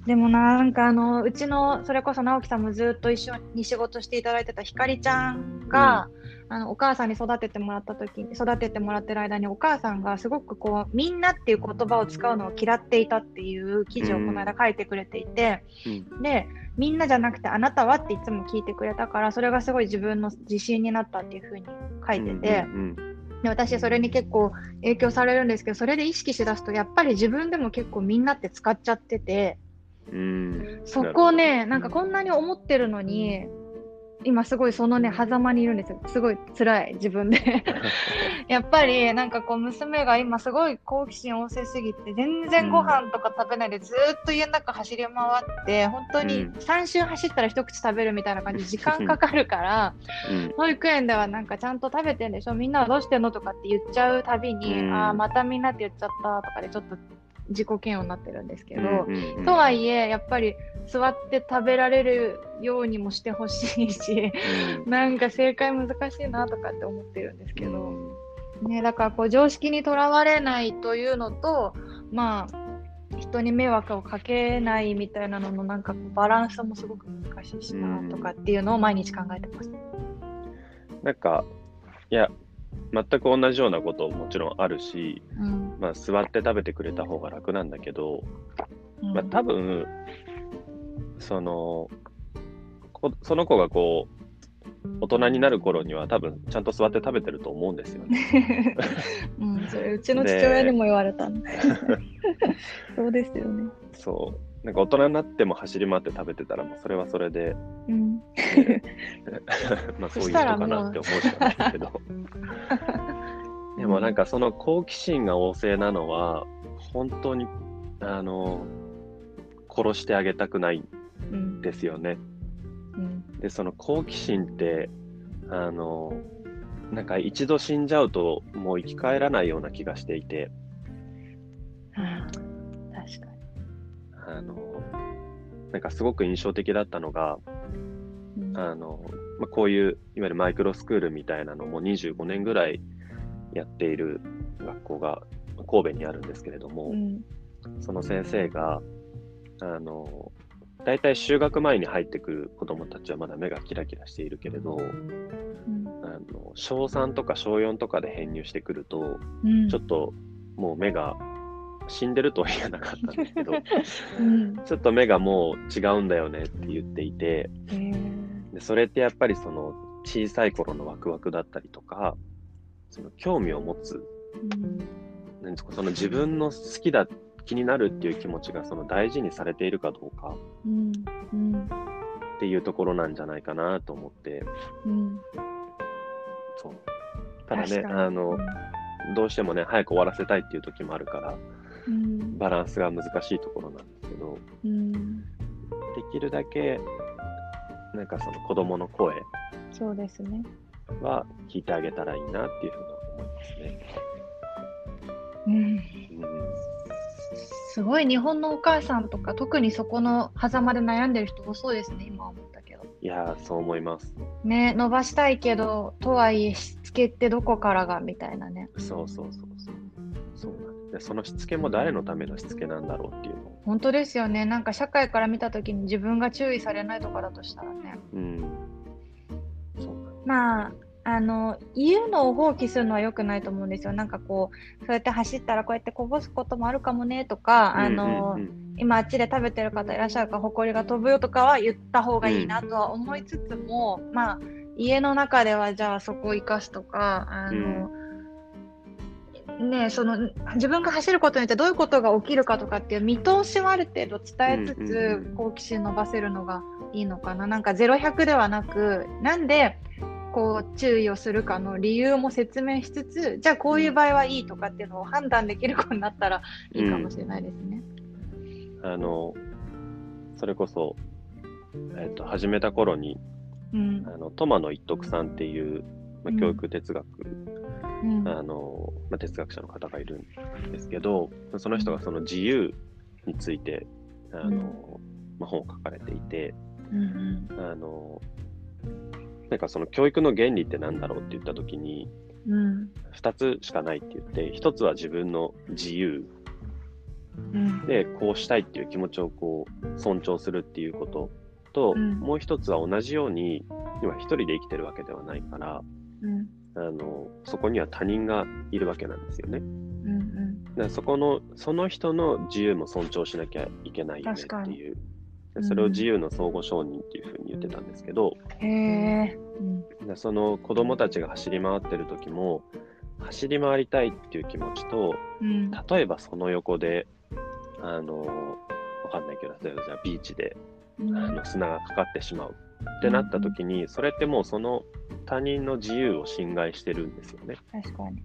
でもなんかあのうちのそれこそ直樹さんもずっと一緒に仕事していただいてたひかりちゃんが、うんあのお母さんに育ててもらった時に育ててもらってる間にお母さんがすごくこうみんなっていう言葉を使うのを嫌っていたっていう記事をこの間書いてくれていて、うん、でみんなじゃなくてあなたはっていつも聞いてくれたからそれがすごい自分の自信になったっていうふうに書いてて。うんうんうんで私それに結構影響されるんですけどそれで意識しだすとやっぱり自分でも結構みんなって使っちゃってて、うん、そこをねなんかこんなに思ってるのに今すごいそのね、狭間にいるんですよ。すごい辛い、自分で。やっぱり、なんかこう、娘が今すごい好奇心旺盛すぎて、全然ご飯とか食べないでずっと家の中走り回って、本当に3周走ったら一口食べるみたいな感じで時間かかるから、うん、保育園ではなんかちゃんと食べてんでしょみんなはどうしてんのとかって言っちゃうたびに、うん、ああ、またみんなって言っちゃったとかでちょっと自己嫌悪になってるんですけど、うんうん、とはいえやっぱり座って食べられるようにもしてほしいし、うん、なんか正解難しいなとかって思ってるんですけど、ね、だからこう常識にとらわれないというのとまあ人に迷惑をかけないみたいなののなんかバランスもすごく難しいしなとかっていうのを毎日考えてます。
なんかいや全く同じようなこともちろんあるし、うん、まあ、座って食べてくれた方が楽なんだけど、うん、まあ、多分そのその子がこう大人になる頃には多分ちゃんと座って食べてると思うんですよね。
うん、それうちの父親にも言われたんで。そうですよね。
そう。なんか大人になっても走り回って食べてたらもうそれはそれで、うん、まあそういう人かなって思うしかないけど。でもなんかその好奇心が旺盛なのは本当にあの殺してあげたくないんですよね。うん、でその好奇心ってあのなんか一度死んじゃうともう生き返らないような気がしていて。
はあ、確かに。
あのなんかすごく印象的だったのが、うん、あのまあ、こういういわゆるマイクロスクールみたいなのも25年ぐらいやっている学校が神戸にあるんですけれども、うん、その先生があの大体就学前に入ってくる子どもたちはまだ目がキラキラしているけれど、うん、あの小3とか小4とかで編入してくると、うん、ちょっともう目が死んでるとは言えなかったんですけど、うん、ちょっと目がもう違うんだよねって言っていて、でそれってやっぱりその小さい頃のワクワクだったりとかその興味を持つ、うん、その自分の好きだ気になるっていう気持ちがその大事にされているかどうか、うんうん、っていうところなんじゃないかなと思って、うん、そう。ただねあの、どうしてもね早く終わらせたいっていう時もあるから、うん、バランスが難しいところなんですけど、うん、できるだけなんかその子供の声
そうですね。
は聞いてあげたらいいなっていうふうに思いますね。
うん、うん、すごい日本のお母さんとか特にそこの狭間で悩んでる人多そうですね今思ったけど。
いやそう思います。
ね伸ばしたいけどとはいえしつけってどこからがみたいなね。
そうそうそうそう。そうでそのしつけも誰のためのしつけなんだろうっていうの
本当ですよね。なんか社会から見た時に自分が注意されないとかだとしたらね。うん。まああの言うのを放棄するのは良くないと思うんですよ。なんかこうそうやって走ったらこうやってこぼすこともあるかもねとか、あの、今あっちで食べてる方いらっしゃるから埃が飛ぶよとかは言った方がいいなとは思いつつも、うん、まあ家の中ではじゃあそこを生かすとかあの、うん、ねその自分が走ることによってどういうことが起きるかとかっていう見通しはある程度伝えつつ、好奇心伸ばせるのがいいのかな。なんか0100ではなくなんでこう注意をするかの理由も説明しつつじゃあこういう場合はいいとかっていうのを判断できる子になったらいいかもしれないですね。
うん、あのそれこそ、えーと、始めた頃に、うん、あのトマの一徳さんっていう、まあ、教育哲学、うん、あのまあ、哲学者の方がいるんですけどその人がその自由についてあの、まあ、本を書かれていて、うんあのなんかその教育の原理って何だろうって言った時に、うん、2つしかないって言って1つは自分の自由、うん、でこうしたいっていう気持ちをこう尊重するっていうことと、うん、もう1つは同じように今1人で生きてるわけではないから、あのそこには他人がいるわけなんですよね。うんうん、そこのその人の自由も尊重しなきゃいけないよねっていう。それを自由の相互承認っていうふうに言ってたんですけど、うん、その子供たちが走り回ってる時も走り回りたいっていう気持ちと、うん、例えばその横であのわかんないけど例えばじゃあビーチであの砂がかかってしまうってなった時に、それってもうその他人の自由を侵害してるんですよね。
確かに。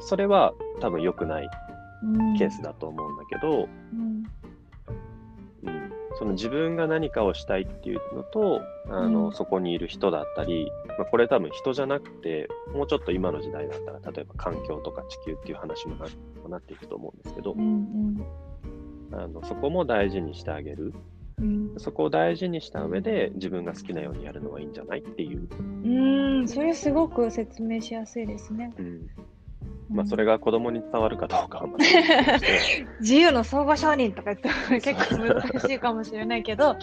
それは多分良くないケースだと思うんだけど、うん、うん、その自分が何かをしたいっていうのと、あの、うん、そこにいる人だったり、まあ、これ多分人じゃなくて、もうちょっと今の時代だったら、例えば環境とか地球っていう話もななっていくと思うんですけど、うんうん、あのそこも大事にしてあげる。うん、そこを大事にした上で自分が好きなようにやるのはいいんじゃないっていう。
うん、それすごく説明しやすいですね。うん、
まあ、それが子供に伝わるかどうかは
自由の相互承認とか言っても結構難しいかもしれないけど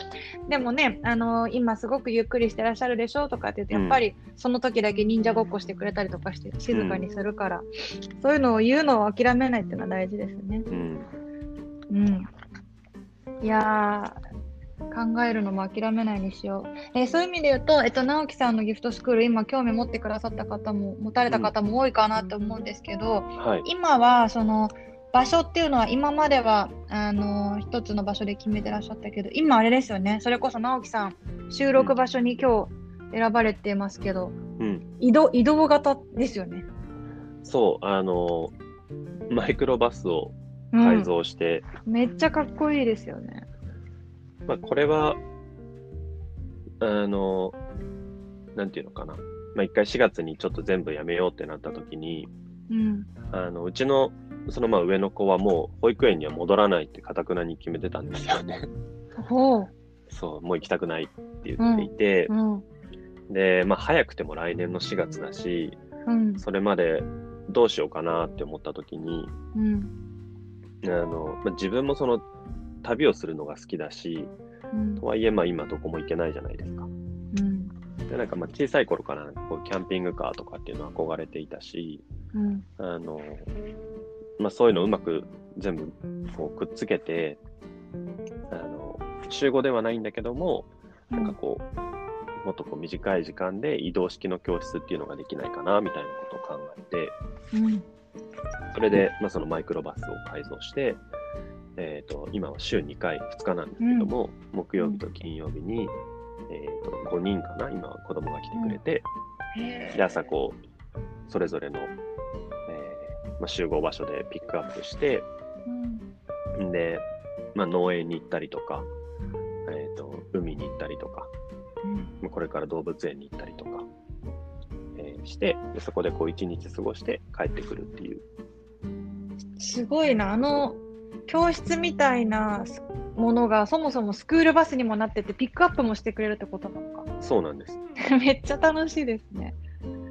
でもね、あのー、今すごくゆっくりしてらっしゃるでしょとかって言ってやっぱりその時だけ忍者ごっこしてくれたりとかして静かにするから、うん、そういうのを言うのを諦めないっていうのは大事ですね。うん、うん、いや考えるのも諦めないにしよう。えー、そういう意味で言うと、えっと、直樹さんのギフトスクール、今、興味持ってくださった方も、持たれた方も多いかなと思うんですけど、うんはい、今は、その、場所っていうのは、今までは、あの、一つの場所で決めてらっしゃったけど、今、あれですよね、それこそ直樹さん、収録場所に今日選ばれてますけど、うん、移動、移動型ですよね。
そう、あの、マイクロバスを改造して、
うん、めっちゃかっこいいですよね。
まあ、これは、あの、なんていうのかな。まあ、一回4月にちょっと全部やめようってなった時に、うん、あのうちのそのまあ上の子はもう保育園には戻らないってかたくなに決めてたんですよね。そう、もう行きたくないって言っていて、うん。うん、で、まあ早くても来年の4月だし、うん、それまでどうしようかなって思った時に、あのまあ、自分もその旅をするのが好きだし、うん、とはいえ、まあ今どこも行けないじゃないですか。うん、でなんかまあ小さい頃からこうキャンピングカーとかっていうのは憧れていたし、うん、あの、まあそういうのをうまく全部こうくっつけて、あの、集合ではないんだけども、なんかこう、もっとこう短い時間で移動式の教室っていうのができないかなみたいなことを考えて、うん、それで、まあ、そのマイクロバスを改造して、えーと、今は週2回、2日なんですけども、うん、木曜日と金曜日に、えーと、5人かな、今は子供が来てくれて、うん、で朝こう、それぞれの、えー、まあ、集合場所でピックアップして、うん、で、まあ、農園に行ったりとか、えーと、海に行ったりとか、うん、これから動物園に行ったりとか、えー、してで、そこでこう一日過ごして帰ってくるっていう。
すごいな、あの教室みたいなものがそもそもスクールバスにもなっててピックアップもしてくれるってことなのか。
そうなんです。
めっちゃ楽しいですね。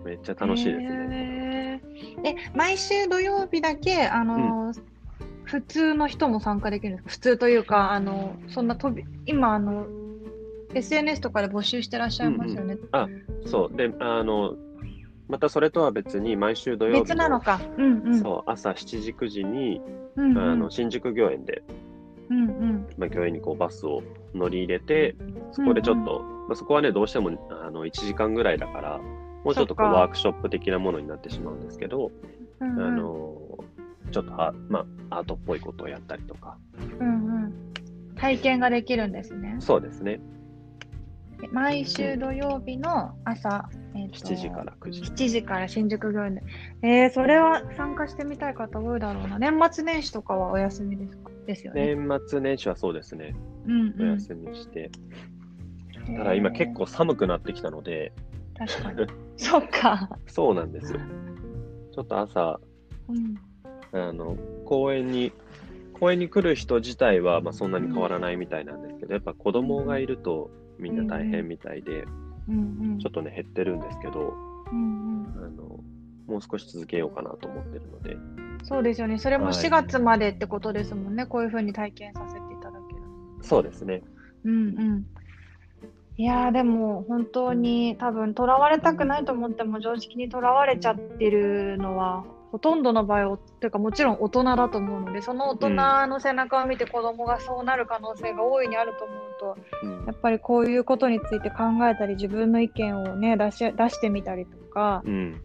めっちゃ楽しいですね。
え毎週土曜日だけあの、うん、普通の人も参加できるんですか？普通というかあのそんな飛び今あの SNS とかで募集してらっしゃいますよね、うんうん、
あそう。であのまたそれとは別に毎週土曜日
別なのか、
うんうん、そう朝7時9時に、うんうん、あの新宿御苑で、うんうん。まあ、御苑にこうバスを乗り入れてそこでちょっと、うんうん、まあ、そこはねどうしてもあの1時間ぐらいだからもうちょっとこうワークショップ的なものになってしまうんですけど、うんうん、あのちょっとあ、まあ、アートっぽいことをやったりとか、うん
うん、体験ができるんですね。
そうですね
毎週土曜日の朝、
えー、7時から9時。
7時から新宿御苑で。えー、それは参加してみたい方多いだろうな。年末年始とかはお休みですか？ですよね。
年末年始はそうですね。うんうん、お休みして。ただ今結構寒くなってきたので。
確かに。そっか。
そうなんですよ。ちょっと朝、うん、あの、公園に公園に来る人自体はまあそんなに変わらないみたいなんですけど、やっぱ子供がいるとみんな大変みたいで、ちょっとね、減ってるんですけど、うんうん、あのもう少し続けようかなと思ってるので。
そうですよね。それも4月までってことですもんね。はい、こういうふうに体験させていただける。
そうですね。うんうん。
いやでも本当に多分とらわれたくないと思っても常識にとらわれちゃってるのはほとんどの場合というかもちろん大人だと思うのでその大人の背中を見て子供がそうなる可能性が大いにあると思うと、うん、やっぱりこういうことについて考えたり自分の意見をね出し出してみたりとか、うん、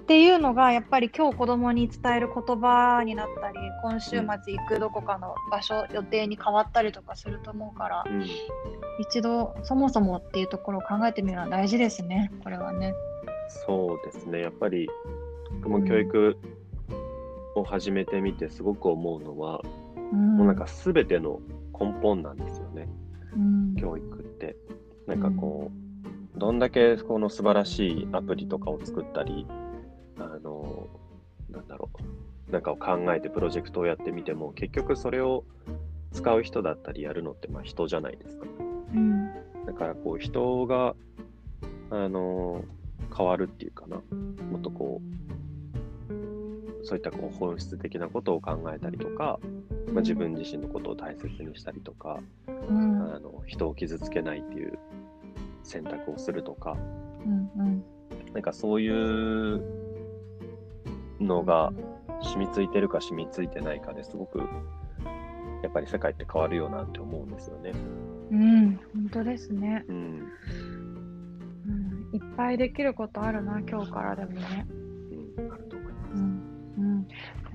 っていうのがやっぱり今日子供に伝える言葉になったり今週末行くどこかの場所予定に変わったりとかすると思うから、うん、一度そもそもっていうところを考えてみるのは大事ですねこれはね。
そうですね。やっぱり僕も教育を始めてみてすごく思うのは、うん、もうなんか全ての根本なんですよね、うん、教育って。なんかこう、どんだけこの素晴らしいアプリとかを作ったりあの、なんだろう、なんかを考えてプロジェクトをやってみても、結局それを使う人だったりやるのってまあ人じゃないですか。うん、だからこう人が、あの、変わるっていうかな、もっとこう、そういったこう本質的なことを考えたりとか、まあ、自分自身のことを大切にしたりとか、うん、あの人を傷つけないっていう選択をするとか、うんうん、なんかそういうのが染みついてるか染みついてないかですごくやっぱり世界って変わるよなって思うんですよね。
うん、本当ですね。うん、うん、いっぱいできることあるな、今日からでもね。うん、あると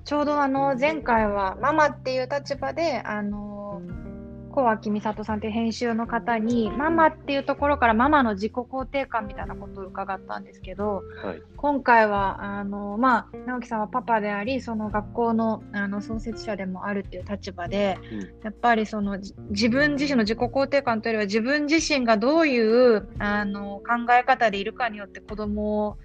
ちょうどあの前回はママっていう立場であの小脇美里さんという編集の方にママっていうところからママの自己肯定感みたいなことを伺ったんですけど、はい、今回はあの、まあ、直樹さんはパパでありその学校のあの創設者でもあるっていう立場で、うん、やっぱりその自分自身の自己肯定感というよりは自分自身がどういうあの考え方でいるかによって子供を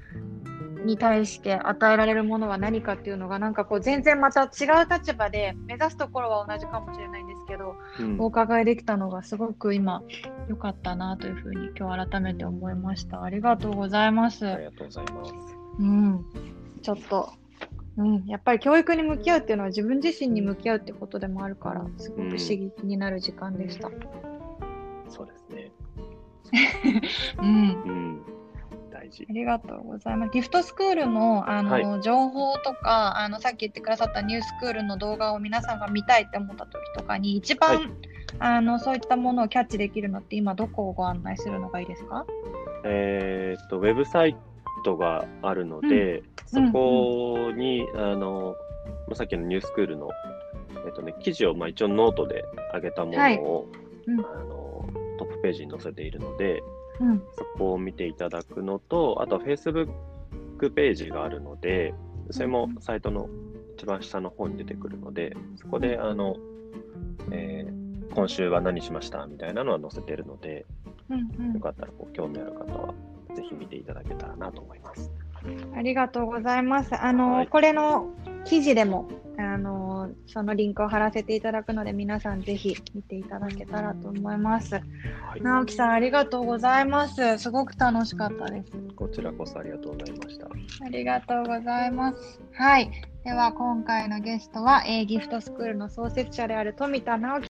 に対して与えられるものは何かっていうのがなんかこう全然また違う立場で目指すところは同じかもしれないんですけど、うん、お伺いできたのがすごく今良かったなというふうに今日改めて思いました。ありがとうございます。
ありがとうございます。
うん。ちょっとうん、やっぱり教育に向き合うっていうのは自分自身に向き合うってことでもあるからすごく刺激になる時間でした、うん、
そうですね。
うん、うん事。ありがとうございます。ギフトスクールのあの、はい、情報とかあのさっき言ってくださったニュースクールの動画を皆さんが見たいって思った時とかに一番、はい、あのそういったものをキャッチできるのって今どこをご案内するのがいいですか？
えー、っとウェブサイトがあるので、うん、そこに、うんうん、あのさっきのニュースクールの、えっとね、記事を、まあ、一応ノートで上げたものを、はい。うん、あのトップページに載せているので、うん、そこを見ていただくのと、あとは Facebook ページがあるので、それもサイトの一番下の方に出てくるので、そこで、あの、えー、今週は何しましたみたいなのは載せてるので、うんうん、よかったらこう興味ある方は、ぜひ見ていただけたらなと思います。
ありがとうございます。あの、はい、これの記事でも、あの、そのリンクを貼らせていただくので、皆さんぜひ見ていただけたらと思います。はい、直樹さん、ありがとうございます。すごく楽しかったです。
こちらこそありがとうございました。
ありがとうございます。はい。では、今回のゲストは、えー、ギフトスクールの創設者である富田直樹